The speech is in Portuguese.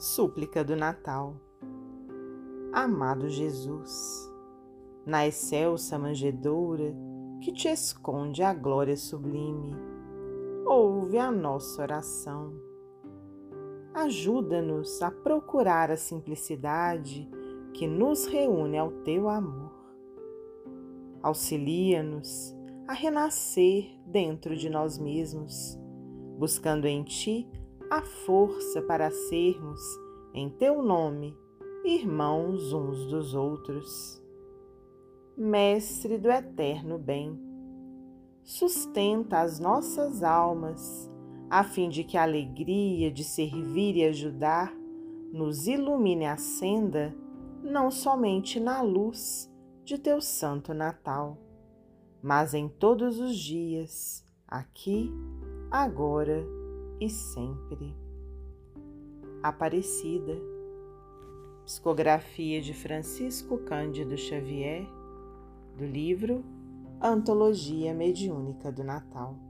Súplica do Natal. Amado Jesus, na excelsa manjedoura que te esconde a glória sublime, ouve a nossa oração. Ajuda-nos a procurar a simplicidade que nos reúne ao teu amor. Auxilia-nos a renascer dentro de nós mesmos, buscando em ti a força para sermos, em teu nome, irmãos uns dos outros. Mestre do eterno bem, sustenta as nossas almas, a fim de que a alegria de servir e ajudar nos ilumine a senda, não somente na luz de teu santo Natal, mas em todos os dias, aqui, agora e sempre. Aparecida. Psicografia de Francisco Cândido Xavier, do livro Antologia Mediúnica do Natal.